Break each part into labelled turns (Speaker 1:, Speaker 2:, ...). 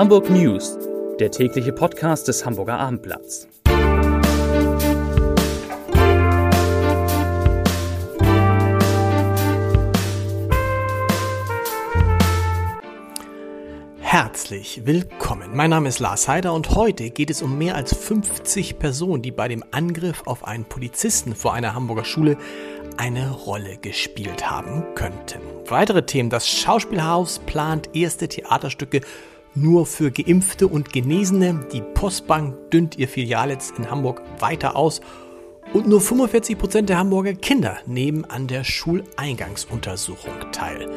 Speaker 1: Hamburg News, der tägliche Podcast des Hamburger Abendblatts.
Speaker 2: Herzlich willkommen. Mein Name ist Lars Heider und heute geht es um mehr als 50 Personen, die bei dem Angriff auf einen Polizisten vor einer Hamburger Schule eine Rolle gespielt haben könnten. Weitere Themen. Das Schauspielhaus plant erste Theaterstücke nur für Geimpfte und Genesene. Die Postbank dünnt ihr Filialnetz in Hamburg weiter aus. Und nur 45 Prozent der Hamburger Kinder nehmen an der Schuleingangsuntersuchung teil.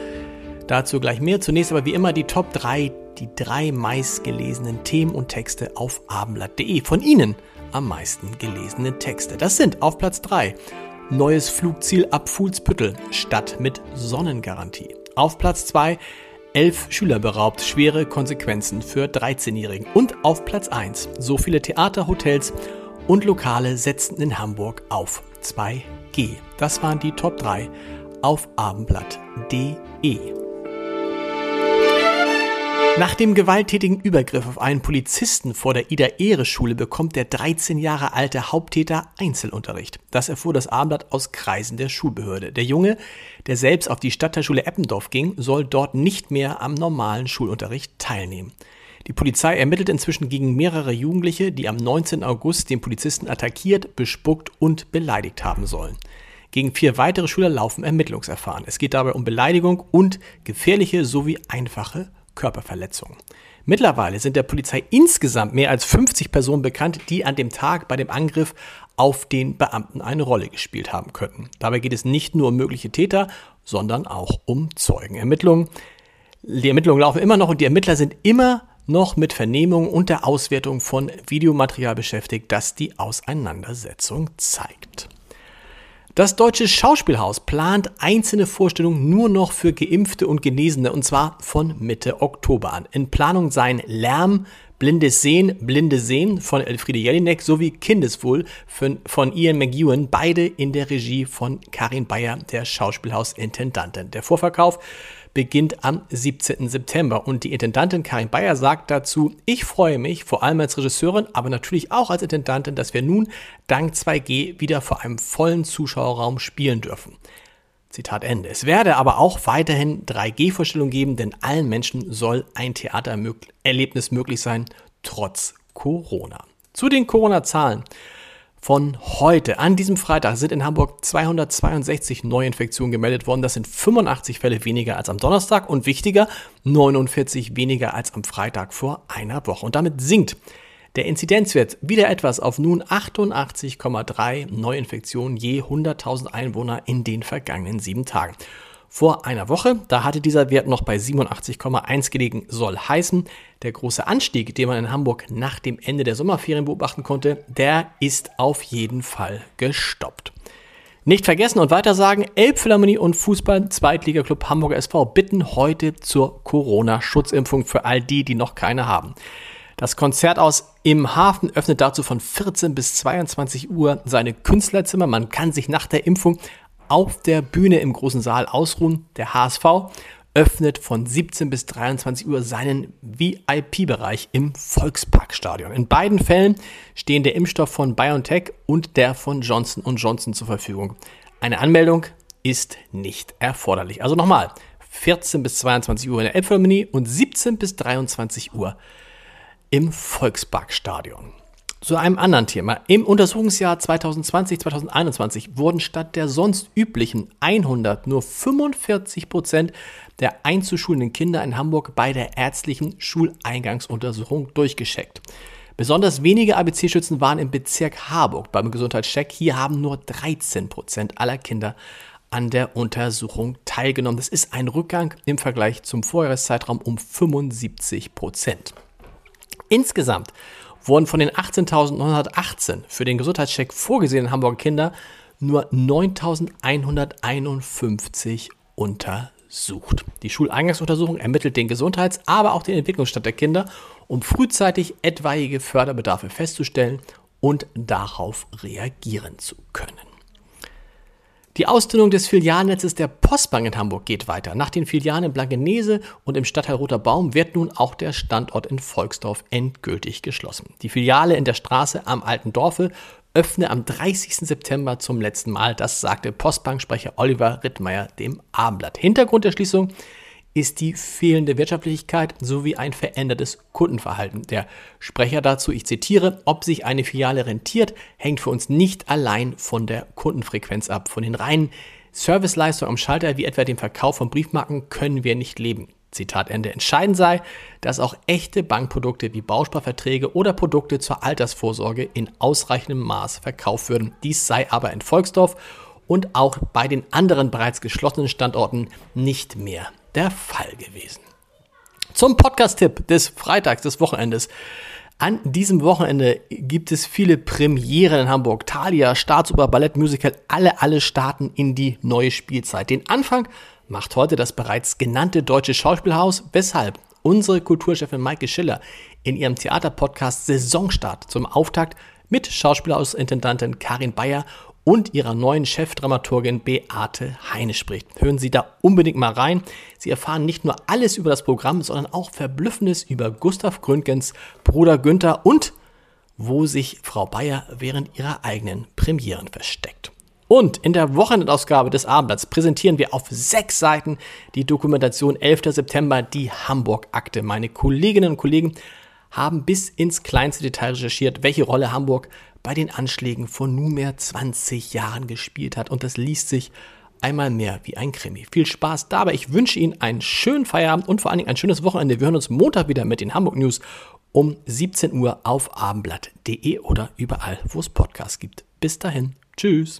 Speaker 2: Dazu gleich mehr. Zunächst aber wie immer die Top 3 die drei meistgelesenen Themen und Texte auf abendblatt.de. Von Ihnen am meisten gelesene Texte. Das sind auf Platz 3 Neues Flugziel ab Fuhlsbüttel, Stadt mit Sonnengarantie. Auf Platz 2 Elf Schüler beraubt, schwere Konsequenzen für 13-Jährigen. Und auf Platz 1 so viele Theater, Hotels und Lokale setzten in Hamburg auf 2G. Das waren die Top 3 auf abendblatt.de. Nach dem gewalttätigen Übergriff auf einen Polizisten vor der Ida-Ehre-Schule bekommt der 13 Jahre alte Haupttäter Einzelunterricht. Das erfuhr das Abendblatt aus Kreisen der Schulbehörde. Der Junge, der selbst auf die Stadtteilschule Eppendorf ging, soll dort nicht mehr am normalen Schulunterricht teilnehmen. Die Polizei ermittelt inzwischen gegen mehrere Jugendliche, die am 19. August den Polizisten attackiert, bespuckt und beleidigt haben sollen. Gegen vier weitere Schüler laufen Ermittlungsverfahren. Es geht dabei um Beleidigung und gefährliche sowie einfache Körperverletzungen. Mittlerweile sind der Polizei insgesamt mehr als 50 Personen bekannt, die an dem Tag bei dem Angriff auf den Beamten eine Rolle gespielt haben könnten. Dabei geht es nicht nur um mögliche Täter, sondern auch um Zeugenermittlungen. Die Ermittlungen laufen immer noch und die Ermittler sind immer noch mit Vernehmung und der Auswertung von Videomaterial beschäftigt, das die Auseinandersetzung zeigt. Das Deutsche Schauspielhaus plant einzelne Vorstellungen nur noch für Geimpfte und Genesene und zwar von Mitte Oktober an. In Planung seien Lärm, Blindes Sehen, Blinde Sehen von Elfriede Jelinek sowie Kindeswohl von Ian McEwan, beide in der Regie von Karin Bayer, der Schauspielhausintendantin. Der Vorverkauf beginnt am 17. September. Und die Intendantin Karin Bayer sagt dazu, ich freue mich, vor allem als Regisseurin, aber natürlich auch als Intendantin, dass wir nun dank 2G wieder vor einem vollen Zuschauerraum spielen dürfen. Zitat Ende. Es werde aber auch weiterhin 3G-Vorstellungen geben, denn allen Menschen soll ein Theatererlebnis möglich sein, trotz Corona. Zu den Corona-Zahlen von heute. An diesem Freitag sind in Hamburg 262 Neuinfektionen gemeldet worden. Das sind 85 Fälle weniger als am Donnerstag und wichtiger, 49 weniger als am Freitag vor einer Woche. Und damit sinkt der Inzidenzwert wieder etwas auf nun 88,3 Neuinfektionen je 100.000 Einwohner in den vergangenen sieben Tagen vor einer Woche. Da hatte dieser Wert noch bei 87,1 gelegen. Soll heißen, der große Anstieg, den man in Hamburg nach dem Ende der Sommerferien beobachten konnte, der ist auf jeden Fall gestoppt. Nicht vergessen und weiter sagen, Elbphilharmonie und Fußball-Zweitligaklub Hamburger SV bitten heute zur Corona-Schutzimpfung für all die, die noch keine haben. Das Konzert aus im Hafen öffnet dazu von 14 bis 22 Uhr seine Künstlerzimmer. Man kann sich nach der Impfung auf der Bühne im großen Saal ausruhen. Der HSV öffnet von 17 bis 23 Uhr seinen VIP-Bereich im Volksparkstadion. In beiden Fällen stehen der Impfstoff von BioNTech und der von Johnson Johnson zur Verfügung. Eine Anmeldung ist nicht erforderlich. Also nochmal, 14 bis 22 Uhr in der Elbphilharmonie und 17 bis 23 Uhr im Volksparkstadion. Zu einem anderen Thema. Im Untersuchungsjahr 2020-2021 wurden statt der sonst üblichen 100 nur 45 Prozent der einzuschulenden Kinder in Hamburg bei der ärztlichen Schuleingangsuntersuchung durchgescheckt. Besonders wenige ABC-Schützen waren im Bezirk Harburg beim Gesundheitscheck. Hier haben nur 13 Prozent aller Kinder an der Untersuchung teilgenommen. Das ist ein Rückgang im Vergleich zum Vorjahreszeitraum um 75 Prozent. Insgesamt wurden von den 18.918 für den Gesundheitscheck vorgesehenen Hamburger Kinder nur 9.151 untersucht. Die Schuleingangsuntersuchung ermittelt den Gesundheits-, aber auch den Entwicklungsstand der Kinder, um frühzeitig etwaige Förderbedarfe festzustellen und darauf reagieren zu können. Die Ausdünnung des Filialnetzes der Postbank in Hamburg geht weiter. Nach den Filialen in Blankenese und im Stadtteil Roter Baum wird nun auch der Standort in Volksdorf endgültig geschlossen. Die Filiale in der Straße am Alten Dorfe öffne am 30. September zum letzten Mal. Das sagte Postbanksprecher Oliver Rittmeier dem Abendblatt. Hintergrund der Schließung ist die fehlende Wirtschaftlichkeit sowie ein verändertes Kundenverhalten. Der Sprecher dazu, ich zitiere, ob sich eine Filiale rentiert, hängt für uns nicht allein von der Kundenfrequenz ab. Von den reinen Serviceleistungen am Schalter, wie etwa dem Verkauf von Briefmarken, können wir nicht leben. Zitat Ende. Entscheidend sei, dass auch echte Bankprodukte wie Bausparverträge oder Produkte zur Altersvorsorge in ausreichendem Maß verkauft würden. Dies sei aber in Volksdorf und auch bei den anderen bereits geschlossenen Standorten nicht mehr der Fall gewesen. Zum Podcast-Tipp des Freitags, des Wochenendes. An diesem Wochenende gibt es viele Premieren in Hamburg. Thalia, Staatsoper, Ballettmusical, alle, alle starten in die neue Spielzeit. Den Anfang macht heute das bereits genannte Deutsche Schauspielhaus, weshalb unsere Kulturchefin Maike Schiller in ihrem Theaterpodcast Saisonstart zum Auftakt mit Schauspielhausintendantin Karin Bayer und ihrer neuen Chefdramaturgin Beate Heine spricht. Hören Sie da unbedingt mal rein. Sie erfahren nicht nur alles über das Programm, sondern auch Verblüffendes über Gustav Gründgens Bruder Günther und wo sich Frau Bayer während ihrer eigenen Premieren versteckt. Und in der Wochenendausgabe des Abendblatts präsentieren wir auf sechs Seiten die Dokumentation 11. September, die Hamburg-Akte. Meine Kolleginnen und Kollegen haben bis ins kleinste Detail recherchiert, welche Rolle Hamburg bei den Anschlägen vor nunmehr 20 Jahren gespielt hat. Und das liest sich einmal mehr wie ein Krimi. Viel Spaß dabei. Ich wünsche Ihnen einen schönen Feierabend und vor allen Dingen ein schönes Wochenende. Wir hören uns Montag wieder mit den Hamburg News um 17 Uhr auf abendblatt.de oder überall, wo es Podcasts gibt. Bis dahin. Tschüss.